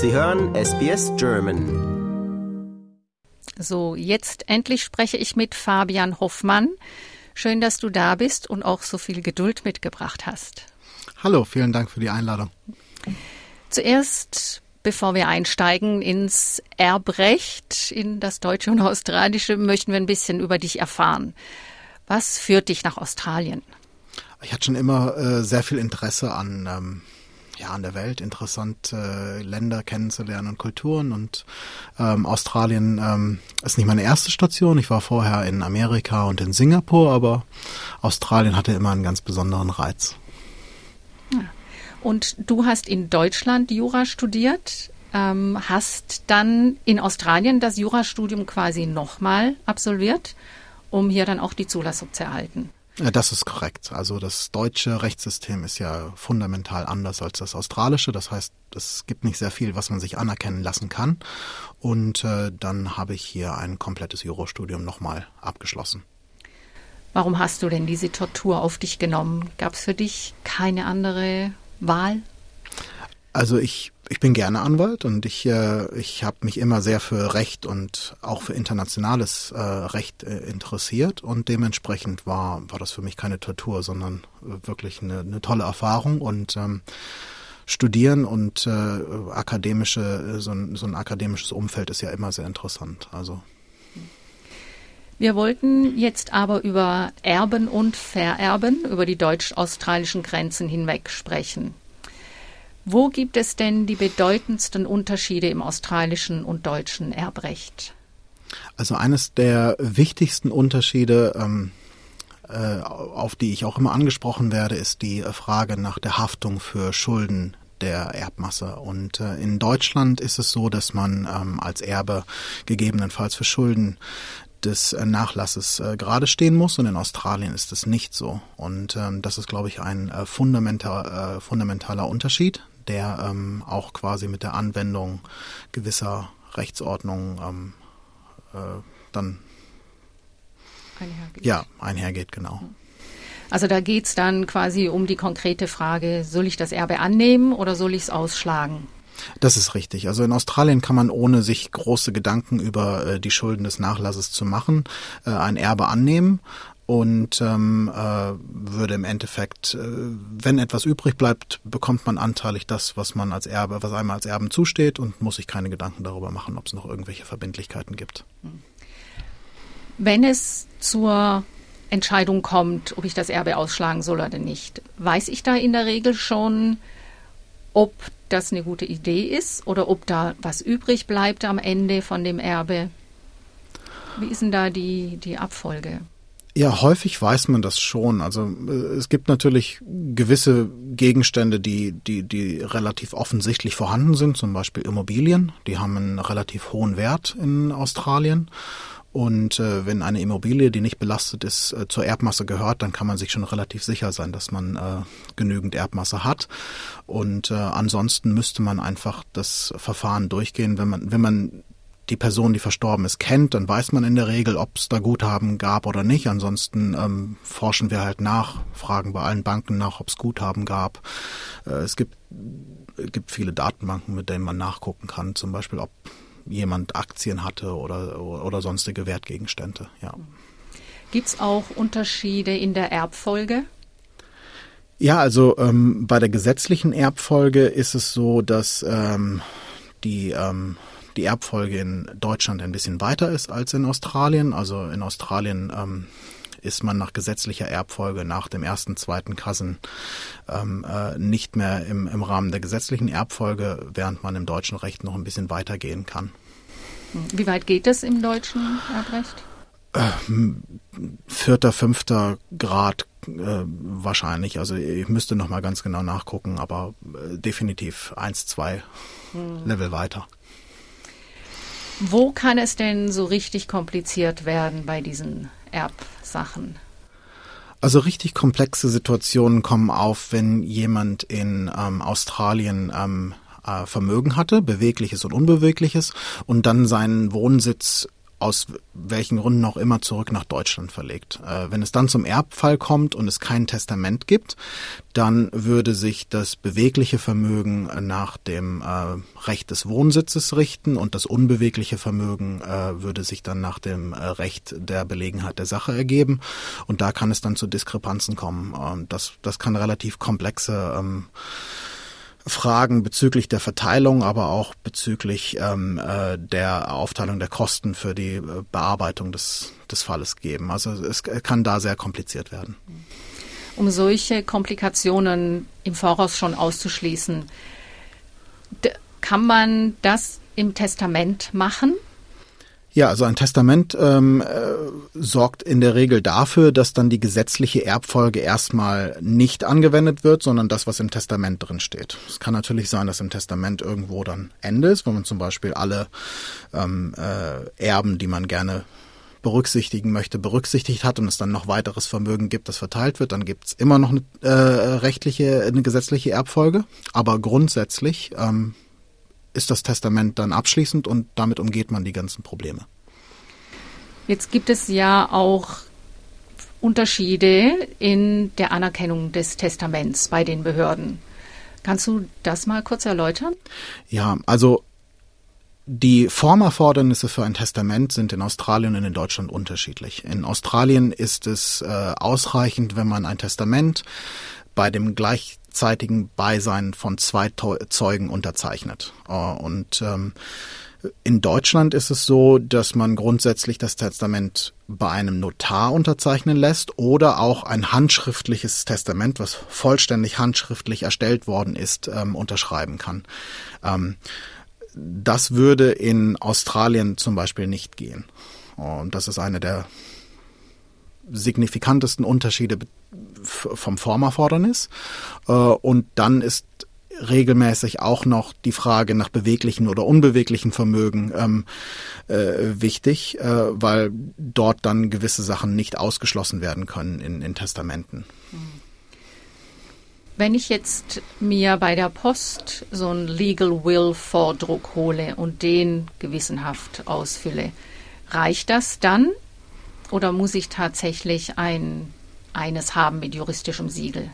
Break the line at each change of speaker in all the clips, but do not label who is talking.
Sie hören SBS German.
So, jetzt endlich spreche ich mit Fabian Hoffmann. Schön, dass du da bist und auch so viel Geduld mitgebracht hast.
Hallo, vielen Dank für die Einladung.
Zuerst, bevor wir einsteigen ins Erbrecht, in das Deutsche und Australische, möchten wir ein bisschen über dich erfahren. Was führt dich nach Australien?
Ich hatte schon immer äh, sehr viel Interesse an, ähm, ja, an der Welt, interessant äh, Länder kennenzulernen und Kulturen. Und ähm, Australien ähm, ist nicht meine erste Station. Ich war vorher in Amerika und in Singapur, aber Australien hatte immer einen ganz besonderen Reiz.
Und du hast in Deutschland Jura studiert, ähm, hast dann in Australien das Jurastudium quasi nochmal absolviert um hier dann auch die Zulassung zu erhalten.
Das ist korrekt. Also das deutsche Rechtssystem ist ja fundamental anders als das australische. Das heißt, es gibt nicht sehr viel, was man sich anerkennen lassen kann. Und äh, dann habe ich hier ein komplettes Jurostudium nochmal abgeschlossen.
Warum hast du denn diese Tortur auf dich genommen? Gab es für dich keine andere Wahl?
Also ich ich bin gerne Anwalt und ich, äh, ich habe mich immer sehr für Recht und auch für internationales äh, Recht äh, interessiert und dementsprechend war, war das für mich keine Tortur, sondern wirklich eine, eine tolle Erfahrung und ähm, Studieren und äh, akademische, so ein, so ein akademisches Umfeld ist ja immer sehr interessant. Also
wir wollten jetzt aber über Erben und Vererben, über die deutsch-australischen Grenzen hinweg sprechen. Wo gibt es denn die bedeutendsten Unterschiede im australischen und deutschen Erbrecht?
Also eines der wichtigsten Unterschiede, ähm, äh, auf die ich auch immer angesprochen werde, ist die Frage nach der Haftung für Schulden der Erbmasse. Und äh, in Deutschland ist es so, dass man ähm, als Erbe gegebenenfalls für Schulden des äh, Nachlasses äh, gerade stehen muss und in Australien ist es nicht so. Und ähm, das ist, glaube ich, ein äh, fundamental, äh, fundamentaler Unterschied, der ähm, auch quasi mit der Anwendung gewisser Rechtsordnungen ähm, äh, dann einhergeht. Ja, einhergeht, genau.
Also da geht es dann quasi um die konkrete Frage, soll ich das Erbe annehmen oder soll ich es ausschlagen?
Das ist richtig. Also in Australien kann man ohne sich große Gedanken über äh, die Schulden des Nachlasses zu machen, äh, ein Erbe annehmen und ähm, äh, würde im Endeffekt, äh, wenn etwas übrig bleibt, bekommt man anteilig das, was man als Erbe, was einem als Erben zusteht und muss sich keine Gedanken darüber machen, ob es noch irgendwelche Verbindlichkeiten gibt.
Wenn es zur Entscheidung kommt, ob ich das Erbe ausschlagen soll oder nicht, weiß ich da in der Regel schon, ob das eine gute Idee ist oder ob da was übrig bleibt am Ende von dem Erbe. Wie ist denn da die, die Abfolge?
Ja, häufig weiß man das schon. Also äh, es gibt natürlich gewisse Gegenstände, die, die, die relativ offensichtlich vorhanden sind, zum Beispiel Immobilien. Die haben einen relativ hohen Wert in Australien. Und äh, wenn eine Immobilie, die nicht belastet ist, äh, zur Erbmasse gehört, dann kann man sich schon relativ sicher sein, dass man äh, genügend Erbmasse hat. Und äh, ansonsten müsste man einfach das Verfahren durchgehen, wenn man, wenn man die Person, die verstorben ist, kennt, dann weiß man in der Regel, ob es da Guthaben gab oder nicht. Ansonsten ähm, forschen wir halt nach, fragen bei allen Banken nach, ob es Guthaben gab. Äh, es gibt, gibt viele Datenbanken, mit denen man nachgucken kann, zum Beispiel, ob jemand Aktien hatte oder, oder sonstige Wertgegenstände. Ja.
Gibt es auch Unterschiede in der Erbfolge?
Ja, also ähm, bei der gesetzlichen Erbfolge ist es so, dass ähm, die ähm, die Erbfolge in Deutschland ein bisschen weiter ist als in Australien. Also in Australien ähm, ist man nach gesetzlicher Erbfolge nach dem ersten, zweiten Cousin ähm, äh, nicht mehr im, im Rahmen der gesetzlichen Erbfolge, während man im deutschen Recht noch ein bisschen weitergehen kann.
Wie weit geht es im deutschen Erbrecht?
Äh, vierter, fünfter Grad äh, wahrscheinlich. Also ich müsste noch mal ganz genau nachgucken, aber äh, definitiv eins, zwei hm. Level weiter.
Wo kann es denn so richtig kompliziert werden bei diesen Erbsachen?
Also richtig komplexe Situationen kommen auf, wenn jemand in ähm, Australien ähm, äh, Vermögen hatte, bewegliches und unbewegliches, und dann seinen Wohnsitz aus welchen Gründen auch immer zurück nach Deutschland verlegt. Äh, wenn es dann zum Erbfall kommt und es kein Testament gibt, dann würde sich das bewegliche Vermögen nach dem äh, Recht des Wohnsitzes richten und das unbewegliche Vermögen äh, würde sich dann nach dem äh, Recht der Belegenheit der Sache ergeben. Und da kann es dann zu Diskrepanzen kommen. das, das kann relativ komplexe ähm, Fragen bezüglich der Verteilung, aber auch bezüglich ähm, äh, der Aufteilung der Kosten für die äh, Bearbeitung des, des Falles geben. Also es kann da sehr kompliziert werden.
Um solche Komplikationen im Voraus schon auszuschließen, kann man das im Testament machen?
Ja, also ein Testament ähm, äh, sorgt in der Regel dafür, dass dann die gesetzliche Erbfolge erstmal nicht angewendet wird, sondern das, was im Testament drin steht. Es kann natürlich sein, dass im Testament irgendwo dann Ende ist, wenn man zum Beispiel alle ähm, äh, Erben, die man gerne berücksichtigen möchte, berücksichtigt hat und es dann noch weiteres Vermögen gibt, das verteilt wird, dann gibt es immer noch eine äh, rechtliche, eine gesetzliche Erbfolge. Aber grundsätzlich ähm, ist das Testament dann abschließend und damit umgeht man die ganzen Probleme.
Jetzt gibt es ja auch Unterschiede in der Anerkennung des Testaments bei den Behörden. Kannst du das mal kurz erläutern?
Ja, also die Formerfordernisse für ein Testament sind in Australien und in Deutschland unterschiedlich. In Australien ist es äh, ausreichend, wenn man ein Testament bei dem gleichzeitigen Beisein von zwei Zeugen unterzeichnet. Äh, und ähm, in Deutschland ist es so, dass man grundsätzlich das Testament bei einem Notar unterzeichnen lässt oder auch ein handschriftliches Testament, was vollständig handschriftlich erstellt worden ist, ähm, unterschreiben kann. Ähm, das würde in Australien zum Beispiel nicht gehen. Und das ist eine der signifikantesten Unterschiede vom Formerfordernis. Äh, und dann ist regelmäßig auch noch die Frage nach beweglichen oder unbeweglichen Vermögen ähm, äh, wichtig, äh, weil dort dann gewisse Sachen nicht ausgeschlossen werden können in, in Testamenten.
Wenn ich jetzt mir bei der Post so einen Legal Will Vordruck hole und den gewissenhaft ausfülle, reicht das dann oder muss ich tatsächlich ein, eines haben mit juristischem Siegel?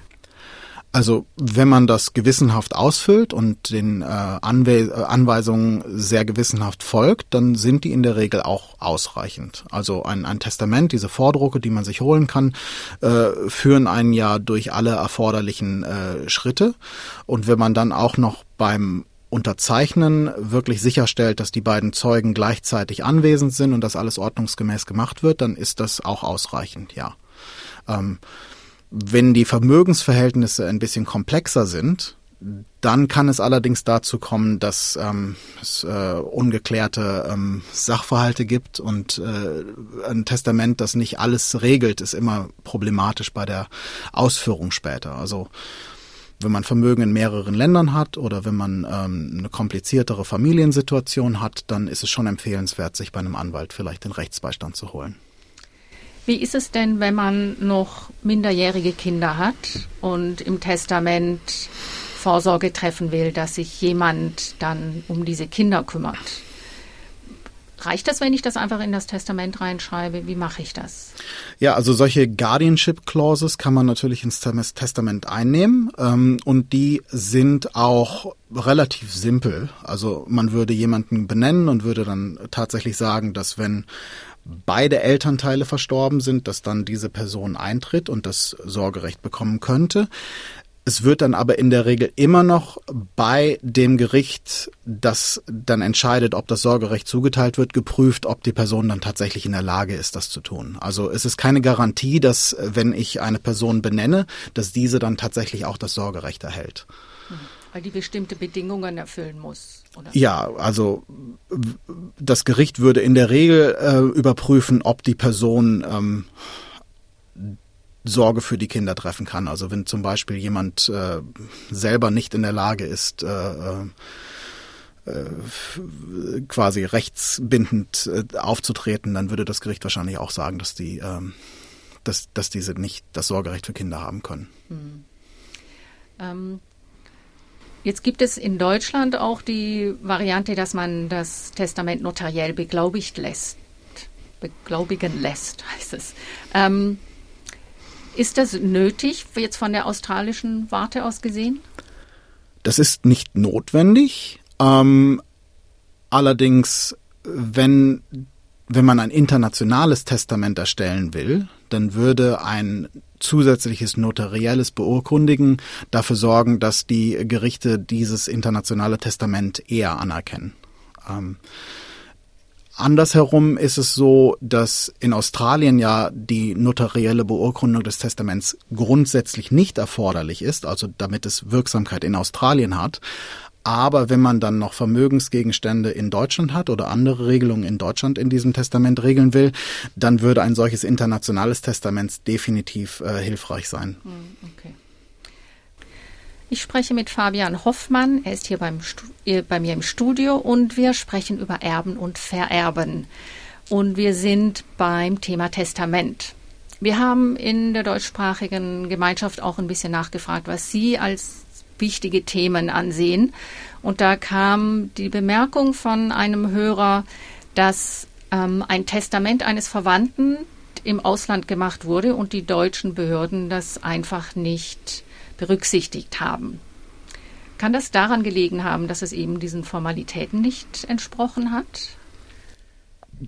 Also wenn man das gewissenhaft ausfüllt und den äh, Anwe äh, Anweisungen sehr gewissenhaft folgt, dann sind die in der Regel auch ausreichend. Also ein, ein Testament, diese Vordrucke, die man sich holen kann, äh, führen einen ja durch alle erforderlichen äh, Schritte. Und wenn man dann auch noch beim Unterzeichnen wirklich sicherstellt, dass die beiden Zeugen gleichzeitig anwesend sind und das alles ordnungsgemäß gemacht wird, dann ist das auch ausreichend, ja. Ähm, wenn die Vermögensverhältnisse ein bisschen komplexer sind, dann kann es allerdings dazu kommen, dass ähm, es äh, ungeklärte ähm, Sachverhalte gibt und äh, ein Testament, das nicht alles regelt, ist immer problematisch bei der Ausführung später. Also wenn man Vermögen in mehreren Ländern hat oder wenn man ähm, eine kompliziertere Familiensituation hat, dann ist es schon empfehlenswert, sich bei einem Anwalt vielleicht den Rechtsbeistand zu holen.
Wie ist es denn, wenn man noch minderjährige Kinder hat und im Testament Vorsorge treffen will, dass sich jemand dann um diese Kinder kümmert? Reicht das, wenn ich das einfach in das Testament reinschreibe? Wie mache ich das?
Ja, also solche Guardianship Clauses kann man natürlich ins Testament einnehmen ähm, und die sind auch relativ simpel. Also man würde jemanden benennen und würde dann tatsächlich sagen, dass wenn beide Elternteile verstorben sind, dass dann diese Person eintritt und das Sorgerecht bekommen könnte. Es wird dann aber in der Regel immer noch bei dem Gericht, das dann entscheidet, ob das Sorgerecht zugeteilt wird, geprüft, ob die Person dann tatsächlich in der Lage ist, das zu tun. Also es ist keine Garantie, dass wenn ich eine Person benenne, dass diese dann tatsächlich auch das Sorgerecht erhält.
Weil die bestimmte Bedingungen erfüllen muss.
Oder? Ja, also das Gericht würde in der Regel äh, überprüfen, ob die Person ähm, Sorge für die Kinder treffen kann. Also wenn zum Beispiel jemand äh, selber nicht in der Lage ist, äh, äh, äh quasi rechtsbindend äh, aufzutreten, dann würde das Gericht wahrscheinlich auch sagen, dass die, ähm, dass, dass diese nicht das Sorgerecht für Kinder haben können. Hm.
Ähm, Jetzt gibt es in Deutschland auch die Variante, dass man das Testament notariell beglaubigt lässt. beglaubigen lässt, heißt es. Ähm, ist das nötig, jetzt von der australischen Warte aus gesehen?
Das ist nicht notwendig. Ähm, allerdings, wenn, wenn man ein internationales Testament erstellen will, dann würde ein zusätzliches notarielles Beurkundigen dafür sorgen, dass die Gerichte dieses internationale Testament eher anerkennen. Ähm, Andersherum ist es so, dass in Australien ja die notarielle Beurkundung des Testaments grundsätzlich nicht erforderlich ist, also damit es Wirksamkeit in Australien hat. Aber wenn man dann noch Vermögensgegenstände in Deutschland hat oder andere Regelungen in Deutschland in diesem Testament regeln will, dann würde ein solches internationales Testament definitiv äh, hilfreich sein. Hm, okay.
Ich spreche mit Fabian Hoffmann. Er ist hier beim, äh, bei mir im Studio und wir sprechen über Erben und Vererben. Und wir sind beim Thema Testament. Wir haben in der deutschsprachigen Gemeinschaft auch ein bisschen nachgefragt, was Sie als wichtige Themen ansehen. Und da kam die Bemerkung von einem Hörer, dass ähm, ein Testament eines Verwandten im Ausland gemacht wurde und die deutschen Behörden das einfach nicht berücksichtigt haben. Kann das daran gelegen haben, dass es eben diesen Formalitäten nicht entsprochen hat?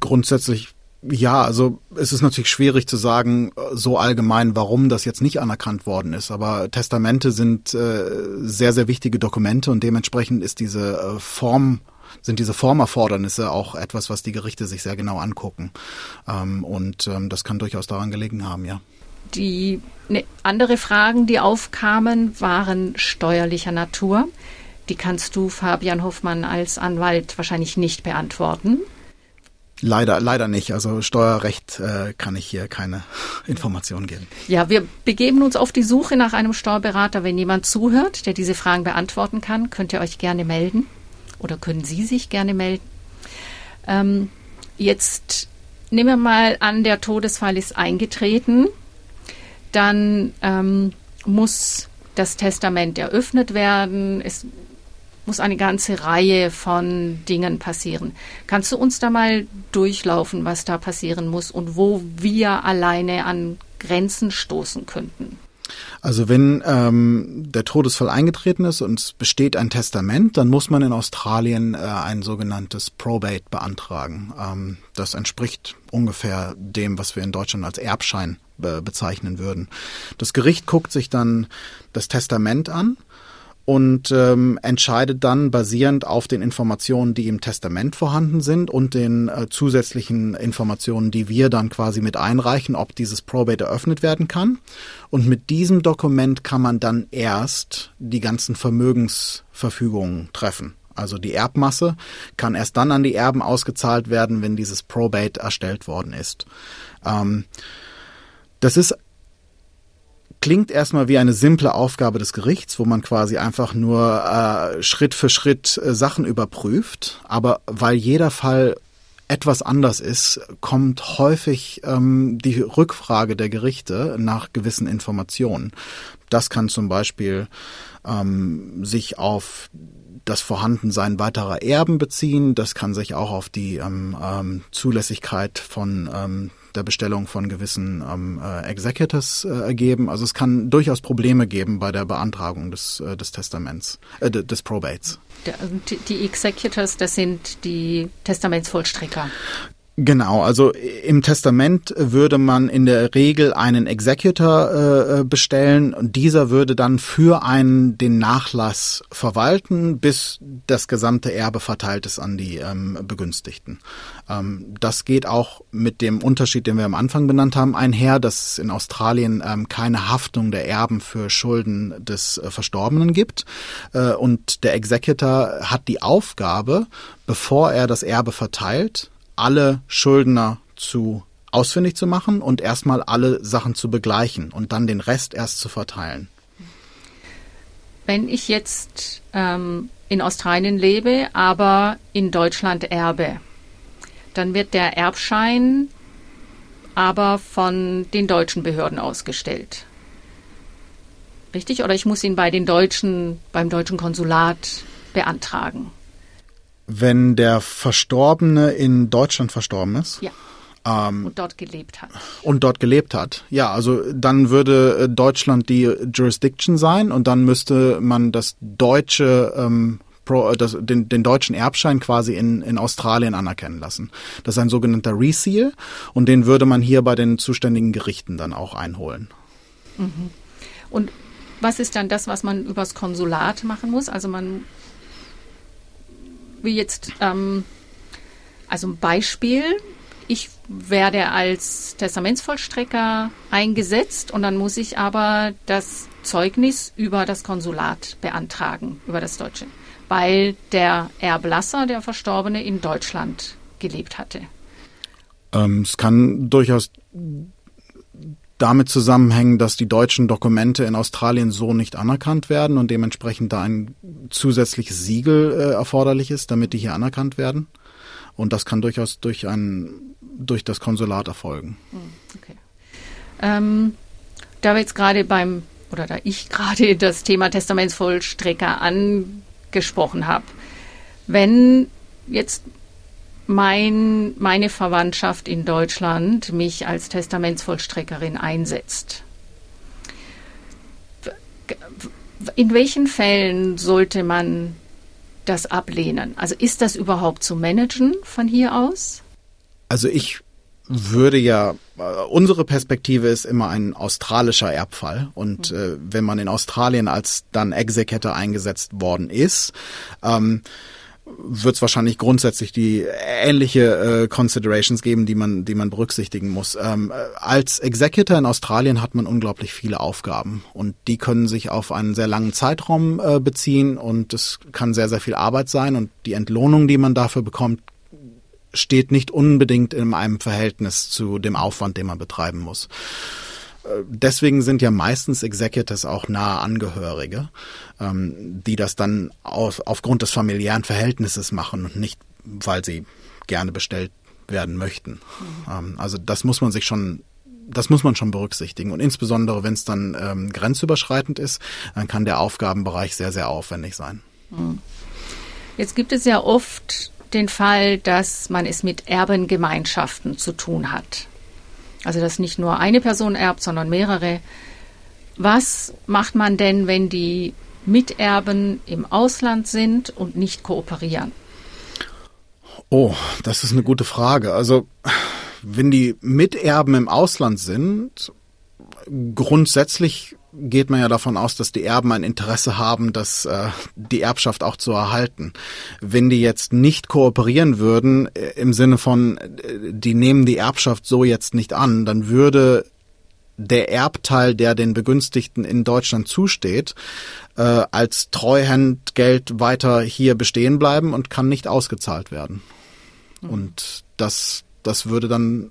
Grundsätzlich ja, also es ist natürlich schwierig zu sagen, so allgemein, warum das jetzt nicht anerkannt worden ist. Aber Testamente sind äh, sehr, sehr wichtige Dokumente und dementsprechend ist diese äh, Form sind diese Formerfordernisse auch etwas, was die Gerichte sich sehr genau angucken. Ähm, und ähm, das kann durchaus daran gelegen haben, ja.
Die ne, andere Fragen, die aufkamen, waren steuerlicher Natur. Die kannst du, Fabian Hoffmann, als Anwalt wahrscheinlich nicht beantworten.
Leider, leider nicht. Also Steuerrecht äh, kann ich hier keine Informationen geben.
Ja, wir begeben uns auf die Suche nach einem Steuerberater. Wenn jemand zuhört, der diese Fragen beantworten kann, könnt ihr euch gerne melden oder können Sie sich gerne melden. Ähm, jetzt nehmen wir mal an, der Todesfall ist eingetreten. Dann ähm, muss das Testament eröffnet werden. Es muss eine ganze Reihe von Dingen passieren. Kannst du uns da mal durchlaufen, was da passieren muss und wo wir alleine an Grenzen stoßen könnten?
Also wenn ähm, der Todesfall eingetreten ist und es besteht ein Testament, dann muss man in Australien äh, ein sogenanntes Probate beantragen. Ähm, das entspricht ungefähr dem, was wir in Deutschland als Erbschein be bezeichnen würden. Das Gericht guckt sich dann das Testament an und ähm, entscheidet dann basierend auf den Informationen, die im Testament vorhanden sind und den äh, zusätzlichen Informationen, die wir dann quasi mit einreichen, ob dieses Probate eröffnet werden kann. Und mit diesem Dokument kann man dann erst die ganzen Vermögensverfügungen treffen. Also die Erbmasse kann erst dann an die Erben ausgezahlt werden, wenn dieses Probate erstellt worden ist. Ähm, das ist klingt erstmal wie eine simple Aufgabe des Gerichts, wo man quasi einfach nur äh, Schritt für Schritt äh, Sachen überprüft. Aber weil jeder Fall etwas anders ist, kommt häufig ähm, die Rückfrage der Gerichte nach gewissen Informationen. Das kann zum Beispiel ähm, sich auf das Vorhandensein weiterer Erben beziehen. Das kann sich auch auf die ähm, ähm, Zulässigkeit von ähm, der Bestellung von gewissen ähm, äh, Executors äh, ergeben. Also es kann durchaus Probleme geben bei der Beantragung des, äh, des Testaments, äh, des Probates.
Die, die Executors, das sind die Testamentsvollstrecker.
Genau, also im Testament würde man in der Regel einen Executor äh, bestellen und dieser würde dann für einen den Nachlass verwalten, bis das gesamte Erbe verteilt ist an die ähm, Begünstigten. Ähm, das geht auch mit dem Unterschied, den wir am Anfang benannt haben, einher, dass es in Australien ähm, keine Haftung der Erben für Schulden des äh, Verstorbenen gibt äh, und der Executor hat die Aufgabe, bevor er das Erbe verteilt, alle Schuldner zu ausfindig zu machen und erstmal alle Sachen zu begleichen und dann den Rest erst zu verteilen.
Wenn ich jetzt ähm, in Australien lebe, aber in Deutschland erbe, dann wird der Erbschein aber von den deutschen Behörden ausgestellt. Richtig? Oder ich muss ihn bei den deutschen, beim deutschen Konsulat beantragen?
Wenn der Verstorbene in Deutschland verstorben ist?
Ja. Ähm, und dort gelebt hat.
Und dort gelebt hat. Ja, also dann würde äh, Deutschland die Jurisdiction sein und dann müsste man das deutsche ähm, Pro, äh, das, den, den deutschen Erbschein quasi in, in Australien anerkennen lassen. Das ist ein sogenannter Reseal und den würde man hier bei den zuständigen Gerichten dann auch einholen.
Mhm. Und was ist dann das, was man übers Konsulat machen muss? Also man, wie jetzt, ähm, also ein Beispiel, ich werde als Testamentsvollstrecker eingesetzt und dann muss ich aber das Zeugnis über das Konsulat beantragen, über das Deutsche weil der Erblasser, der Verstorbene, in Deutschland gelebt hatte.
Ähm, es kann durchaus damit zusammenhängen, dass die deutschen Dokumente in Australien so nicht anerkannt werden und dementsprechend da ein zusätzliches Siegel äh, erforderlich ist, damit die hier anerkannt werden. Und das kann durchaus durch ein durch das Konsulat erfolgen. Hm, okay.
Ähm, da wir jetzt gerade beim oder da ich gerade das Thema Testamentsvollstrecker an gesprochen habe. Wenn jetzt mein, meine Verwandtschaft in Deutschland mich als Testamentsvollstreckerin einsetzt, in welchen Fällen sollte man das ablehnen? Also ist das überhaupt zu managen von hier aus?
Also ich würde ja, äh, unsere Perspektive ist immer ein australischer Erbfall. Und mhm. äh, wenn man in Australien als dann Executor eingesetzt worden ist, ähm, wird es wahrscheinlich grundsätzlich die ähnliche äh, Considerations geben, die man, die man berücksichtigen muss. Ähm, als Executor in Australien hat man unglaublich viele Aufgaben und die können sich auf einen sehr langen Zeitraum äh, beziehen und es kann sehr, sehr viel Arbeit sein und die Entlohnung, die man dafür bekommt, steht nicht unbedingt in einem Verhältnis zu dem Aufwand, den man betreiben muss. Deswegen sind ja meistens Executives auch nahe Angehörige, ähm, die das dann aufgrund des familiären Verhältnisses machen und nicht, weil sie gerne bestellt werden möchten. Mhm. Ähm, also das muss man sich schon das muss man schon berücksichtigen. Und insbesondere, wenn es dann ähm, grenzüberschreitend ist, dann kann der Aufgabenbereich sehr, sehr aufwendig sein. Mhm.
Jetzt gibt es ja oft den Fall, dass man es mit Erbengemeinschaften zu tun hat. Also dass nicht nur eine Person erbt, sondern mehrere. Was macht man denn, wenn die Miterben im Ausland sind und nicht kooperieren?
Oh, das ist eine gute Frage. Also wenn die Miterben im Ausland sind, grundsätzlich geht man ja davon aus, dass die Erben ein Interesse haben, dass äh, die Erbschaft auch zu erhalten. Wenn die jetzt nicht kooperieren würden, äh, im Sinne von, äh, die nehmen die Erbschaft so jetzt nicht an, dann würde der Erbteil, der den Begünstigten in Deutschland zusteht, äh, als Treuhandgeld weiter hier bestehen bleiben und kann nicht ausgezahlt werden. Mhm. Und das, das würde dann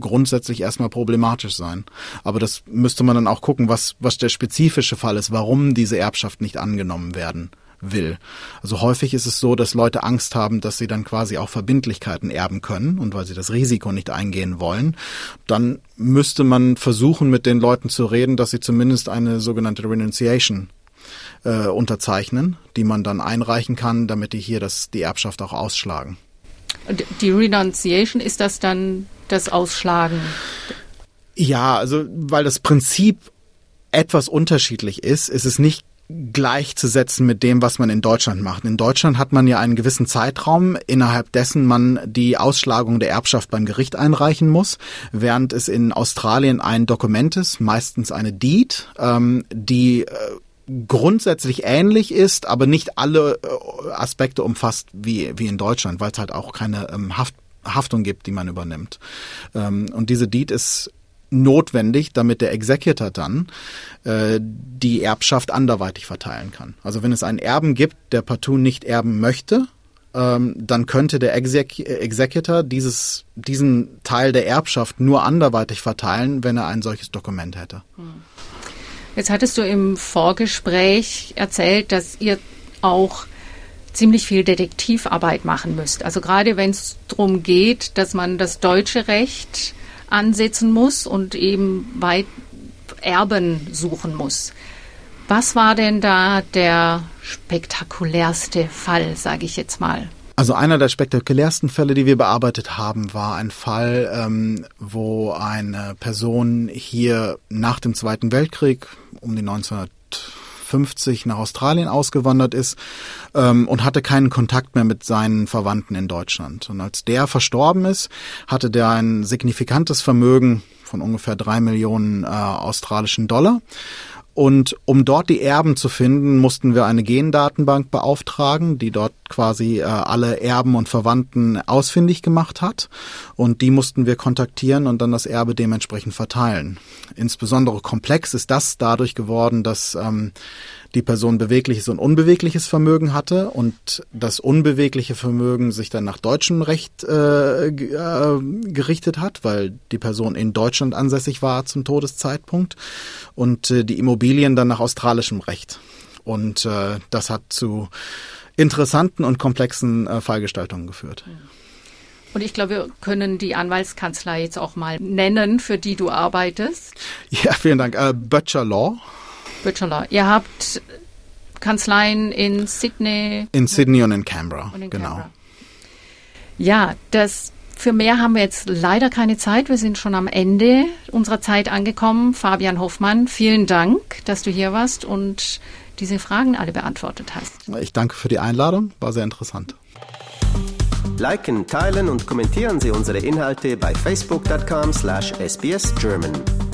grundsätzlich erstmal problematisch sein. Aber das müsste man dann auch gucken, was, was der spezifische Fall ist, warum diese Erbschaft nicht angenommen werden will. Also häufig ist es so, dass Leute Angst haben, dass sie dann quasi auch Verbindlichkeiten erben können und weil sie das Risiko nicht eingehen wollen, dann müsste man versuchen, mit den Leuten zu reden, dass sie zumindest eine sogenannte Renunciation äh, unterzeichnen, die man dann einreichen kann, damit die hier das, die Erbschaft auch ausschlagen.
Die Renunciation ist das dann das Ausschlagen?
Ja, also weil das Prinzip etwas unterschiedlich ist, ist es nicht gleichzusetzen mit dem, was man in Deutschland macht. In Deutschland hat man ja einen gewissen Zeitraum, innerhalb dessen man die Ausschlagung der Erbschaft beim Gericht einreichen muss, während es in Australien ein Dokument ist, meistens eine Deed, ähm, die äh, grundsätzlich ähnlich ist, aber nicht alle äh, Aspekte umfasst wie, wie in Deutschland, weil es halt auch keine ähm, Haft Haftung gibt, die man übernimmt. Ähm, und diese Deed ist notwendig, damit der Executor dann äh, die Erbschaft anderweitig verteilen kann. Also wenn es einen Erben gibt, der partout nicht erben möchte, ähm, dann könnte der Exec Executor dieses, diesen Teil der Erbschaft nur anderweitig verteilen, wenn er ein solches Dokument hätte.
Jetzt hattest du im Vorgespräch erzählt, dass ihr auch ziemlich viel Detektivarbeit machen müsst. Also gerade wenn es darum geht, dass man das deutsche Recht ansetzen muss und eben weit Erben suchen muss. Was war denn da der spektakulärste Fall, sage ich jetzt mal?
Also einer der spektakulärsten Fälle, die wir bearbeitet haben, war ein Fall, ähm, wo eine Person hier nach dem Zweiten Weltkrieg um die 1950 nach Australien ausgewandert ist ähm, und hatte keinen Kontakt mehr mit seinen Verwandten in Deutschland. Und als der verstorben ist, hatte der ein signifikantes Vermögen von ungefähr drei Millionen äh, australischen Dollar und um dort die Erben zu finden, mussten wir eine Gendatenbank beauftragen, die dort quasi äh, alle Erben und Verwandten ausfindig gemacht hat. Und die mussten wir kontaktieren und dann das Erbe dementsprechend verteilen. Insbesondere komplex ist das dadurch geworden, dass ähm, die Person bewegliches und unbewegliches Vermögen hatte und das unbewegliche Vermögen sich dann nach deutschem Recht äh, äh, gerichtet hat, weil die Person in Deutschland ansässig war zum Todeszeitpunkt und äh, die Immobilien dann nach australischem Recht. Und äh, das hat zu interessanten und komplexen äh, Fallgestaltungen geführt.
Und ich glaube, wir können die Anwaltskanzlei jetzt auch mal nennen, für die du arbeitest.
Ja, vielen Dank. Äh, Butcher Law
Bachelor. Ihr habt Kanzleien in Sydney.
In Sydney und in Canberra,
und in
genau.
Canberra. Ja, das für mehr haben wir jetzt leider keine Zeit. Wir sind schon am Ende unserer Zeit angekommen. Fabian Hoffmann, vielen Dank, dass du hier warst und diese Fragen alle beantwortet hast.
Ich danke für die Einladung, war sehr interessant.
Liken, teilen und kommentieren Sie unsere Inhalte bei facebook.com/sbsgerman.